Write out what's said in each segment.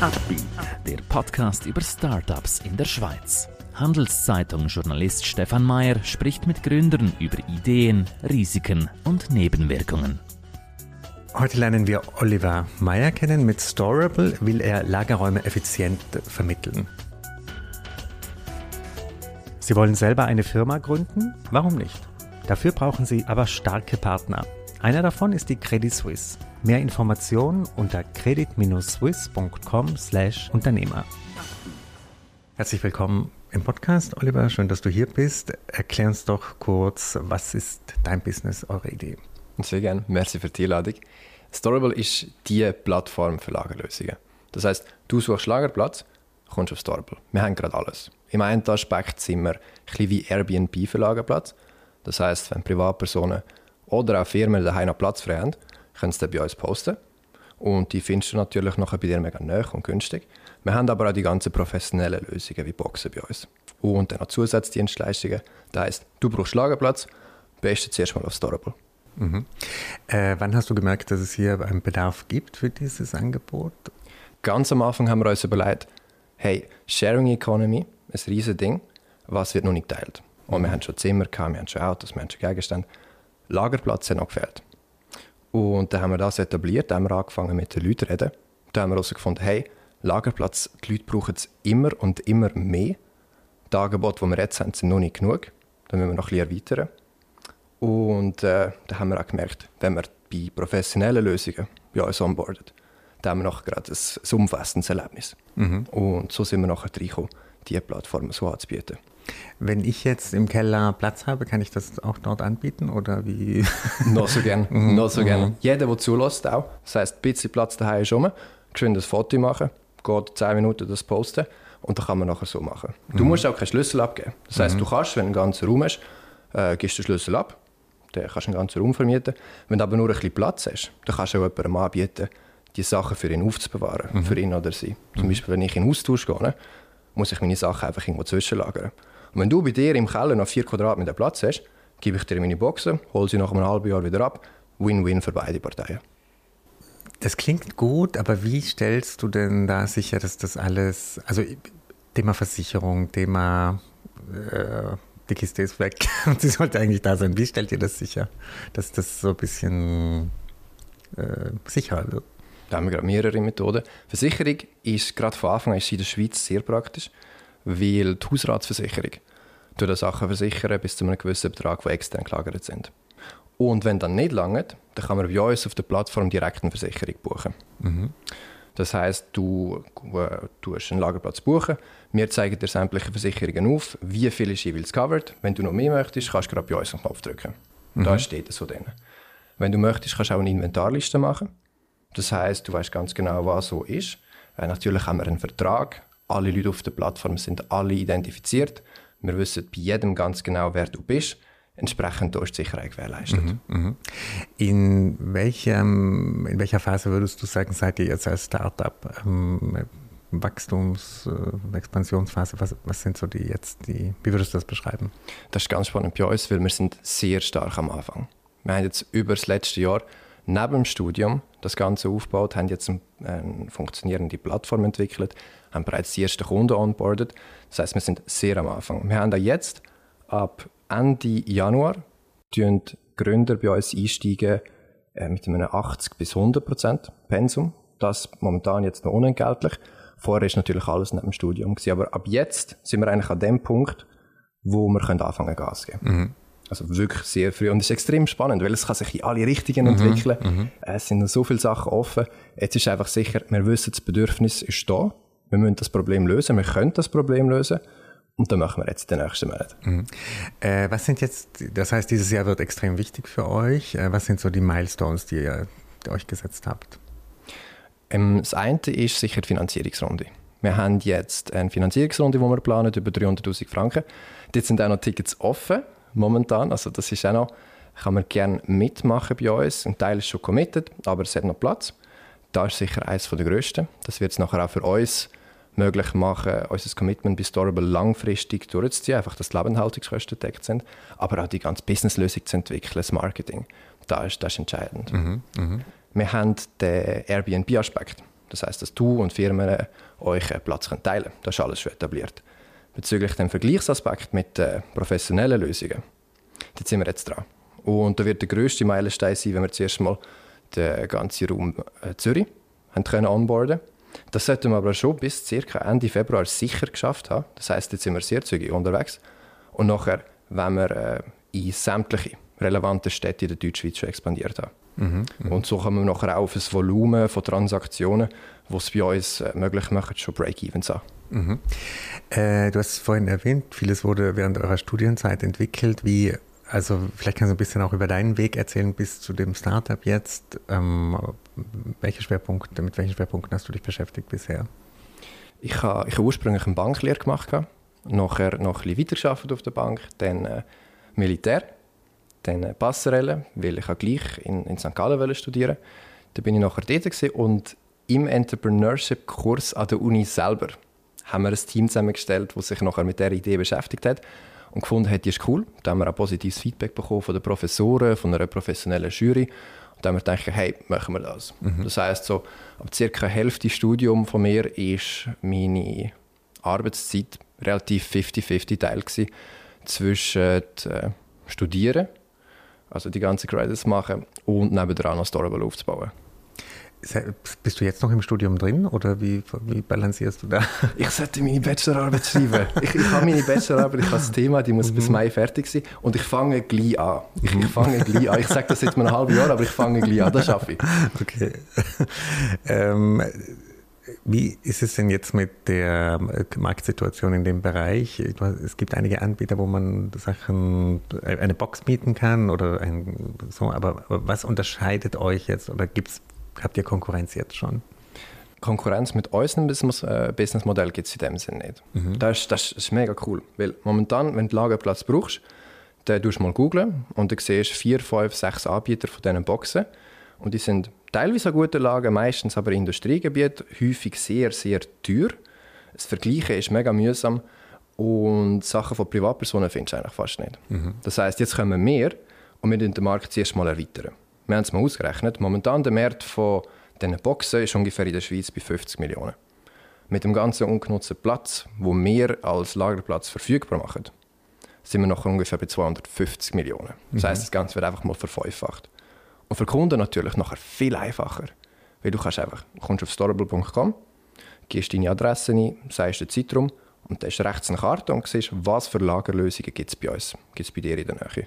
Upbeat, der Podcast über Startups in der Schweiz. Handelszeitung-Journalist Stefan Mayer spricht mit Gründern über Ideen, Risiken und Nebenwirkungen. Heute lernen wir Oliver Meyer kennen. Mit Storable will er Lagerräume effizient vermitteln. Sie wollen selber eine Firma gründen? Warum nicht? Dafür brauchen Sie aber starke Partner. Einer davon ist die Credit Suisse. Mehr Informationen unter credit-swiss.com/Unternehmer. Herzlich willkommen im Podcast, Oliver. Schön, dass du hier bist. Erklär uns doch kurz, was ist dein Business, eure Idee? Sehr gerne. Merci für die Einladung. Storable ist die Plattform für Lagerlösungen. Das heißt, du suchst Lagerplatz, kommst auf Storable. Wir haben gerade alles. Im einen Aspekt sind wir ein bisschen wie Airbnb für Lagerplatz. Das heißt, wenn Privatpersonen oder auch Firmen daheim noch Platz frei haben, können sie bei uns posten. Und die findest du natürlich nachher bei dir mega nah und günstig. Wir haben aber auch die ganzen professionellen Lösungen wie Boxen bei uns. Und dann noch Zusatzdienstleistungen. Das heisst, du brauchst Lagerplatz, beste zuerst mal auf Storable. Mhm. Äh, wann hast du gemerkt, dass es hier einen Bedarf gibt für dieses Angebot? Ganz am Anfang haben wir uns überlegt, hey, Sharing Economy, ein riesiges Ding, was wird noch nicht geteilt? Und wir haben schon Zimmer, gehabt, wir haben schon Autos, wir haben schon Gegenstände. Lagerplatz hat noch gefehlt. Und dann haben wir das etabliert, dann haben wir angefangen mit den Leuten zu reden. Dann haben wir herausgefunden, hey, Lagerplatz, die Leute brauchen es immer und immer mehr. Die Angebote, die wir jetzt haben, sind noch nicht genug. Dann müssen wir noch ein bisschen erweitern. Und äh, dann haben wir auch gemerkt, wenn wir bei professionellen Lösungen bei uns onboarden, dann haben wir noch gerade ein, ein umfassendes Erlebnis. Mhm. Und so sind wir nachher reingekommen, diese Plattform so anzubieten. Wenn ich jetzt im Keller Platz habe, kann ich das auch dort anbieten oder wie? noch so gern, mhm. noch so gern. Mhm. Jeder, der zulässt auch, das heisst, ein bisschen Platz daheim ist rum, geschwind ein Foto machen, geht 10 Minuten das posten und dann kann man nachher so machen. Du mhm. musst auch keinen Schlüssel abgeben. Das heisst, mhm. du kannst, wenn du einen ganzen Raum hast, äh, gibst du den Schlüssel ab, dann kannst du einen ganzen Raum vermieten. Wenn du aber nur ein bisschen Platz hast, dann kannst du auch jemandem anbieten, die Sachen für ihn aufzubewahren, mhm. für ihn oder sie. Zum. Beispiel, wenn ich in den Austausch gehe, ne, muss ich meine Sachen einfach irgendwo zwischenlagern. Und wenn du bei dir im Keller noch 4 Quadratmeter Platz hast, gebe ich dir meine Boxen, hole sie nach einem halben Jahr wieder ab. Win-win für beide Parteien. Das klingt gut, aber wie stellst du denn da sicher, dass das alles, also Thema Versicherung, Thema äh, die Kiste ist weg und sie sollte eigentlich da sein. Wie stellt ihr das sicher, dass das so ein bisschen äh, sicherer wird? Da haben wir gerade mehrere Methoden. Versicherung ist gerade von Anfang an in der Schweiz sehr praktisch weil die Hausratsversicherung tut Sachen versichern bis zu einem gewissen Betrag, der extern gelagert sind. Und wenn dann nicht lange, dann kann man bei uns auf der Plattform direkt eine Versicherung buchen. Mhm. Das heißt, du, äh, du hast einen Lagerplatz buchen, wir zeigen dir sämtliche Versicherungen auf, wie viel ist jeweils covered. Wenn du noch mehr möchtest, kannst du gerade bei uns einen Knopf drücken. Mhm. Da steht es so drin. Wenn du möchtest, kannst du auch eine Inventarliste machen. Das heißt, du weißt ganz genau, was so ist. Äh, natürlich haben wir einen Vertrag, alle Leute auf der Plattform sind alle identifiziert. Wir wissen bei jedem ganz genau, wer du bist. Entsprechend ist die Sicherheit gewährleistet. Mhm, mhm. in, welchem, in welcher Phase würdest du sagen, seid ihr jetzt als Startup? Ähm, Wachstums-, äh, Expansionsphase, was, was, sind so die jetzt, die, wie würdest du das beschreiben? Das ist ganz spannend bei uns, weil wir sind sehr stark am Anfang. Wir haben jetzt über das letzte Jahr neben dem Studium das Ganze aufgebaut, haben jetzt eine, funktionierende Plattform entwickelt, haben bereits die ersten Kunden onboardet. Das heißt, wir sind sehr am Anfang. Wir haben da jetzt ab Ende Januar Gründer bei uns einsteigen äh, mit einem 80 bis 100 Prozent Pensum. Das momentan jetzt noch unentgeltlich. Vorher ist natürlich alles neben dem Studium gewesen, aber ab jetzt sind wir eigentlich an dem Punkt, wo wir können anfangen Gas geben. Mhm. Also wirklich sehr früh. Und es ist extrem spannend, weil es kann sich in alle Richtungen mhm, entwickeln. Mhm. Es sind noch so viele Sachen offen. Jetzt ist einfach sicher, wir wissen, das Bedürfnis ist da. Wir müssen das Problem lösen. Wir können das Problem lösen. Und dann machen wir jetzt den nächsten Monat. Mhm. Äh, was sind jetzt, das heißt, dieses Jahr wird extrem wichtig für euch. Äh, was sind so die Milestones, die ihr die euch gesetzt habt? Ähm, das eine ist sicher die Finanzierungsrunde. Wir haben jetzt eine Finanzierungsrunde, die wir planen, über 300'000 Franken. Dort sind auch noch Tickets offen momentan. Also das ist auch noch, kann man gerne mitmachen bei uns. Ein Teil ist schon committed, aber es hat noch Platz. Das ist sicher eines der grössten. Das wird es nachher auch für uns möglich machen, unser Commitment bei Storable langfristig durchzuziehen, einfach, dass die Lebenshaltungskosten gedeckt sind, aber auch die ganze Businesslösung zu entwickeln, das Marketing. Das ist, das ist entscheidend. Mhm, mh. Wir haben den Airbnb-Aspekt, Das heißt, dass du und Firmen euch einen Platz teilen können. Das ist alles schon etabliert. Bezüglich dem Vergleichsaspekt mit äh, professionellen Lösungen, da sind wir jetzt dran. Und da wird der grösste Meilenstein sein, wenn wir zuerst mal den ganzen Raum äh, Zürich haben können onboarden Das sollten wir aber schon bis ca. Ende Februar sicher geschafft haben. Das heißt, jetzt sind wir sehr zügig unterwegs. Und nachher, wenn wir äh, in sämtliche relevanten Städte in der Deutschschweiz schon expandiert haben. Mhm, mh. Und so kommen wir nachher auch auf ein Volumen von Transaktionen, was es bei uns möglich macht, schon Break-Evens an. Mhm. Äh, du hast es vorhin erwähnt, vieles wurde während eurer Studienzeit entwickelt. Wie also vielleicht kannst du ein bisschen auch über deinen Weg erzählen bis zu dem Startup jetzt. Ähm, welche Schwerpunkte, mit welchen Schwerpunkten hast du dich beschäftigt bisher? Ich habe, ich habe ursprünglich eine Banklehre gemacht, nachher noch ein bisschen weitergearbeitet auf der Bank, dann äh, Militär, dann äh, Passerelle, weil ich gleich in, in St. Gallen studieren Da bin ich nachher dort und im Entrepreneurship-Kurs an der Uni selber haben wir ein Team zusammengestellt, das sich nachher mit der Idee beschäftigt hat und gefunden hat, die ist cool. Da haben wir auch positives Feedback bekommen von den Professoren, von einer professionellen Jury. Und dann haben wir gedacht, hey, machen wir das. Mhm. Das heisst, so, ab circa Hälfte Studium von mir ist meine Arbeitszeit relativ 50-50 Teil gewesen, zwischen äh, Studieren, also die ganzen Credits machen und nebenan noch Storable aufzubauen. Bist du jetzt noch im Studium drin oder wie, wie balancierst du da? Ich sollte meine Bachelorarbeit schreiben. ich, ich habe meine Bachelorarbeit, ich habe das Thema, die muss mhm. bis Mai fertig sein und ich fange gleich an. Ich, ich fange gleich an. Ich sage das jetzt mal ein halbes Jahr, aber ich fange gleich an, das schaffe ich. Okay. Ähm, wie ist es denn jetzt mit der Marktsituation in dem Bereich? Es gibt einige Anbieter, wo man Sachen, eine Box mieten kann oder ein, so, aber was unterscheidet euch jetzt oder gibt es Habt ihr Konkurrenz jetzt schon? Konkurrenz mit unserem äh, Businessmodell gibt es in dem Sinne nicht. Mhm. Das, ist, das ist mega cool, weil momentan, wenn du Lagerplatz brauchst, dann tust du mal googlen und dann siehst du vier, fünf, sechs Anbieter von diesen Boxen und die sind teilweise an guten Lagen, meistens aber Industriegebiet, häufig sehr, sehr teuer. Das Vergleichen ist mega mühsam und Sachen von Privatpersonen findest du eigentlich fast nicht. Mhm. Das heißt, jetzt kommen wir und wir den Markt zuerst mal erweitern. Wir haben es mal ausgerechnet. Momentan der Markt von diesen Boxen ist ungefähr in der Schweiz bei 50 Millionen. Mit dem ganzen ungenutzten Platz, wo wir als Lagerplatz verfügbar machen, sind wir noch ungefähr bei 250 Millionen. Das mhm. heißt, das Ganze wird einfach mal verfünffacht. Und für Kunden natürlich nachher viel einfacher. Weil du kannst einfach, du kommst auf storable.com, gehst deine Adresse ein, sagst den Zeitraum und dann ist rechts eine Karte und siehst, was für Lagerlösungen gibt es bei uns, gibt es bei dir in der Nähe.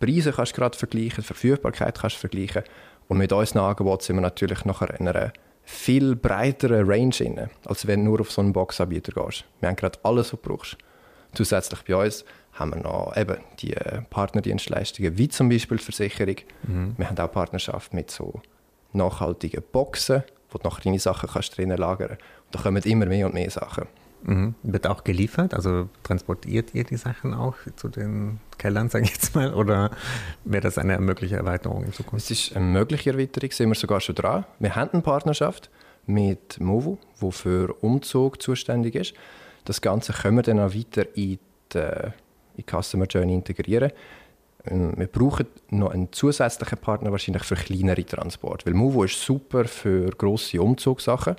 Preise kannst du gerade vergleichen, Verfügbarkeit kannst du vergleichen. Und mit unseren Angeboten sind wir natürlich nachher in einer viel breiteren Range inne, als wenn du nur auf so einen Boxanbieter gehst. Wir haben gerade alles, was du brauchst. Zusätzlich bei uns haben wir noch eben die äh, Partnerdienstleistungen, wie zum Beispiel die Versicherung. Mhm. Wir haben auch Partnerschaft mit so nachhaltigen Boxen, wo du noch deine Sachen kannst drinnen lagern kannst. Da kommen immer mehr und mehr Sachen. Mhm. Wird auch geliefert? Also transportiert ihr die Sachen auch zu den Kellern, sage ich jetzt mal? Oder wäre das eine mögliche Erweiterung in Zukunft? Es ist eine mögliche Erweiterung, sind wir sogar schon dran. Wir haben eine Partnerschaft mit Movo, wo für Umzug zuständig ist. Das Ganze können wir dann auch weiter in die, in die Customer Journey integrieren. Ähm, wir brauchen noch einen zusätzlichen Partner wahrscheinlich für kleinere Transporte, weil Movo ist super für grosse Umzugssachen.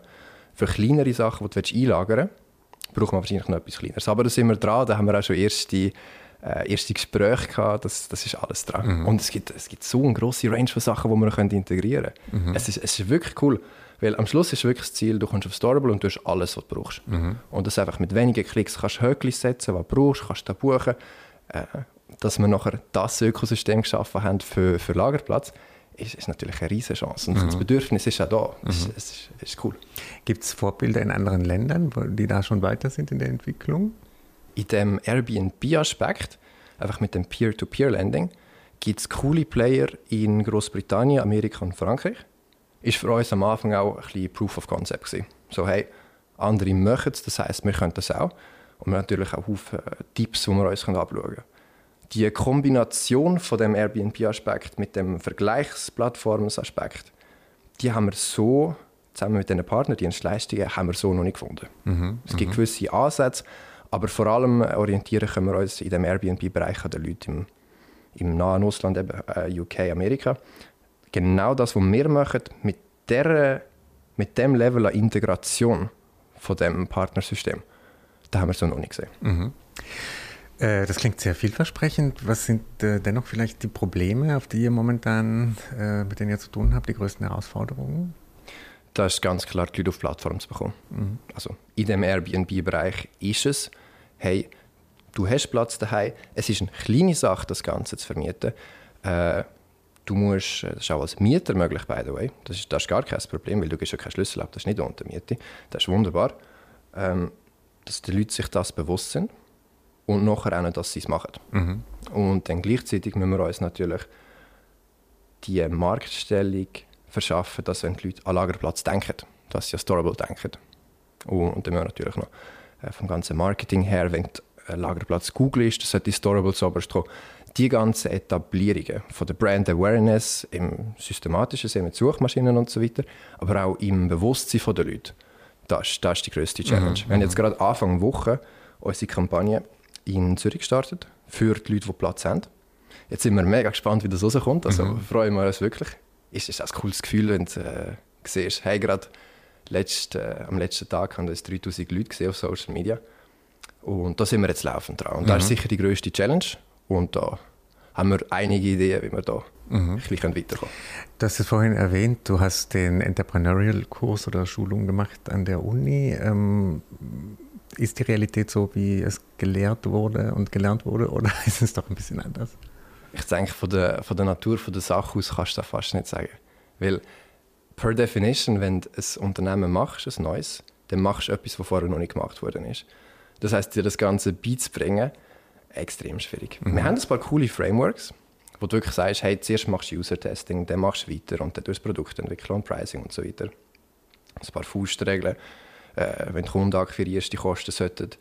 Für kleinere Sachen, die du einlagern willst, braucht man wahrscheinlich noch etwas Kleineres. Aber da sind wir dran, da haben wir auch schon erste, äh, erste Gespräche gehabt, das, das ist alles dran. Mhm. Und es gibt, es gibt so eine grosse Range von Sachen, die wir können integrieren können. Mhm. Es, ist, es ist wirklich cool, weil am Schluss ist wirklich das Ziel, du kommst auf Storable und du hast alles, was du brauchst. Mhm. Und das einfach mit wenigen Klicks kannst du Höckchen setzen, was du brauchst, kannst du da buchen. Äh, dass wir nachher das Ökosystem geschaffen haben für, für Lagerplatz, ist, ist natürlich eine riesige Chance. Und mhm. das Bedürfnis ist ja da. Mhm. Es, es, es, ist cool. Gibt es Vorbilder in anderen Ländern, die da schon weiter sind in der Entwicklung? In dem Airbnb-Aspekt, einfach mit dem Peer-to-Peer-Lending, gibt es coole Player in Großbritannien, Amerika und Frankreich. Ist für uns am Anfang auch ein bisschen Proof of Concept gewesen. So, hey, andere machen es, das heisst, wir können das auch. Und wir haben natürlich auch viele Tipps, die wir uns anschauen können die Kombination von dem Airbnb-Aspekt mit dem Vergleichsplattformen-Aspekt, die haben wir so zusammen mit den Partnerdienstleistungen haben wir so noch nicht gefunden. Mhm, es gibt mhm. gewisse Ansätze, aber vor allem orientieren können wir uns in dem Airbnb-Bereich an den Leuten im, im nahen Ausland, eben, äh, UK, Amerika. Genau das, was wir machen, mit der mit dem Level an Integration von dem Partnersystem, da haben wir so noch nicht gesehen. Mhm. Äh, das klingt sehr vielversprechend. Was sind äh, dennoch vielleicht die Probleme, auf die ihr momentan äh, mit denen ihr zu tun habt, die größten Herausforderungen? Da ist ganz klar, die Leute auf Plattform zu bekommen. Mhm. Also in dem Airbnb-Bereich ist es, hey, du hast Platz daheim. Es ist eine kleine Sache, das Ganze zu vermieten. Äh, du musst, das ist auch als Mieter möglich, by the way. Das ist, das ist gar kein Problem, weil du gibst ja keinen Schlüssel ab, das ist nicht unter Miete. Das ist wunderbar. Ähm, dass die Leute sich das bewusst sind und nachher auch nicht, dass sie es machen. Mhm. Und dann gleichzeitig müssen wir uns natürlich die Marktstellung verschaffen, dass wenn die Leute an Lagerplatz denken, dass sie an Storable denken. Und, und dann müssen wir natürlich noch äh, vom ganzen Marketing her, wenn der Lagerplatz Google ist, das sollte die Storable zuoberst kommen. Die ganzen Etablierungen von der Brand Awareness im systematischen Sinne mit Suchmaschinen und so weiter, aber auch im Bewusstsein der Leute, das, das ist die grösste Challenge. Mhm. Wir haben jetzt gerade Anfang Woche unsere Kampagne in Zürich gestartet, für die Leute, die Platz haben. Jetzt sind wir mega gespannt, wie das rauskommt. Also mhm. freuen wir uns wirklich. Es ist ein cooles Gefühl, wenn du äh, siehst, hey, gerade letzt, äh, am letzten Tag haben uns 3000 Leute gesehen auf Social Media. Und da sind wir jetzt laufend dran. Und mhm. das ist sicher die grösste Challenge. Und da haben wir einige Ideen, wie wir da mhm. ein bisschen weiterkommen Du hast es vorhin erwähnt, du hast den Entrepreneurial-Kurs oder Schulung gemacht an der Uni. Ähm, ist die Realität so, wie es gelehrt wurde und gelernt wurde, oder ist es doch ein bisschen anders? Ich denke, von der, von der Natur von der Sache aus kannst du das fast nicht sagen. Weil per Definition, wenn du ein Unternehmen machst, ein neues, dann machst du etwas, was vorher noch nicht gemacht worden ist. Das heißt, dir das Ganze beizubringen, extrem schwierig. Mhm. Wir haben ein paar coole Frameworks, wo du wirklich sagst, hey, zuerst machst du User-Testing, dann machst du weiter und dann tust du Produkt entwickeln und Pricing und so weiter. Ein paar Faustregeln äh, wenn die Kunden akquirierst, die Kosten sollten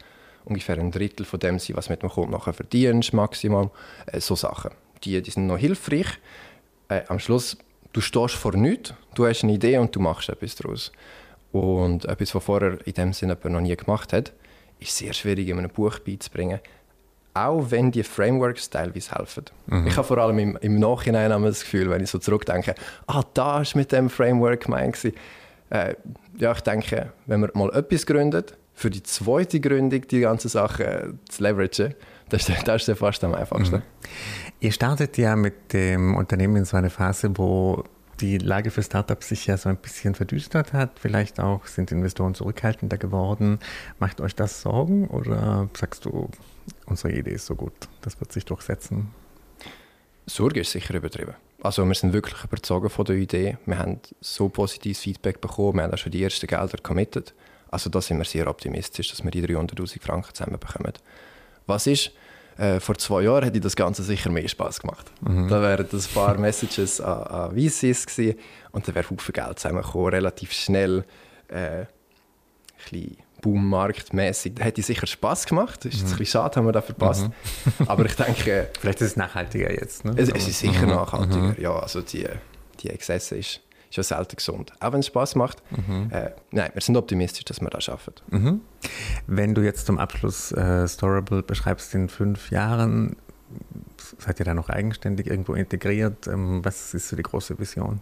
ungefähr ein Drittel von dem sein, was mit dem Kunden nachher verdienst, maximal. Äh, so Sachen. Die, die sind noch hilfreich. Äh, am Schluss, du stehst vor nichts, du hast eine Idee und du machst etwas daraus. Und etwas, was vorher in dem Sinne noch nie gemacht hat, ist sehr schwierig in einem Buch beizubringen. Auch wenn die Frameworks teilweise helfen. Mhm. Ich habe vor allem im, im Nachhinein das Gefühl, wenn ich so zurückdenke, ah, da ist mit dem Framework gemeint äh, ja, ich denke, wenn man mal etwas gründet, für die zweite Gründung die ganze Sache äh, zu leveragen, das ist, das ist fast am einfachsten. Mhm. Ihr startet ja mit dem Unternehmen in so einer Phase, wo die Lage für Startups sich ja so ein bisschen verdüstert hat. Vielleicht auch sind Investoren zurückhaltender geworden. Macht euch das Sorgen oder sagst du, unsere Idee ist so gut, das wird sich durchsetzen? Sorge ist sicher übertrieben. Also wir sind wirklich überzeugt von der Idee. Wir haben so positives Feedback bekommen, wir haben auch schon die ersten Gelder committed. Also da sind wir sehr optimistisch, dass wir die 300'000 Franken zusammenbekommen. Was ist? Äh, vor zwei Jahren hätte das Ganze sicher mehr Spaß gemacht. Mhm. Da wären ein paar Messages an, an VCs gewesen und da wäre viel Geld zusammengekommen, relativ schnell. Äh, ein bisschen boommarktmäßig. Da hätte sicher Spaß gemacht. Das ist mhm. ein bisschen schade, haben wir da verpasst. Mhm. Aber ich denke... Vielleicht ist es nachhaltiger jetzt, ne? Es, es ist sicher mhm. nachhaltiger, mhm. ja. Also die, die Exzesse ist, ist ja selten gesund. Auch wenn es Spaß macht. Mhm. Äh, nein, wir sind optimistisch, dass wir das schaffen. Mhm. Wenn du jetzt zum Abschluss äh, Storable beschreibst in fünf Jahren, seid ihr da noch eigenständig irgendwo integriert? Ähm, was ist so die große Vision?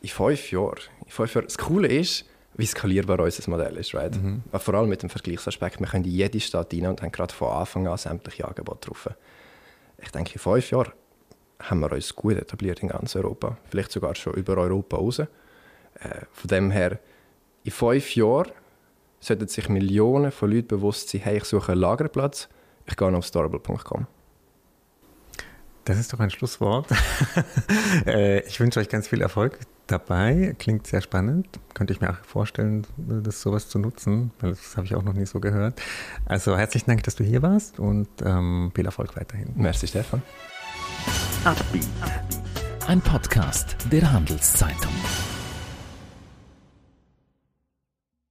In fünf Jahren. In fünf Jahren. Das Coole ist, wie skalierbar unser Modell ist. Right? Mhm. Vor allem mit dem Vergleichsaspekt. Wir können in jede Stadt rein und haben gerade von Anfang an sämtliche Angebote drauf. Ich denke, in fünf Jahren haben wir uns gut etabliert in ganz Europa. Vielleicht sogar schon über Europa raus. Äh, von dem her, in fünf Jahren sollten sich Millionen von Leuten bewusst sein, hey, ich suche einen Lagerplatz, ich gehe auf storable.com. Das ist doch ein Schlusswort. Äh, ich wünsche euch ganz viel Erfolg dabei. Klingt sehr spannend. Könnte ich mir auch vorstellen, das sowas zu nutzen, weil das habe ich auch noch nie so gehört. Also herzlichen Dank, dass du hier warst und ähm, viel Erfolg weiterhin. Merci, Stefan. Ein Podcast der Handelszeitung.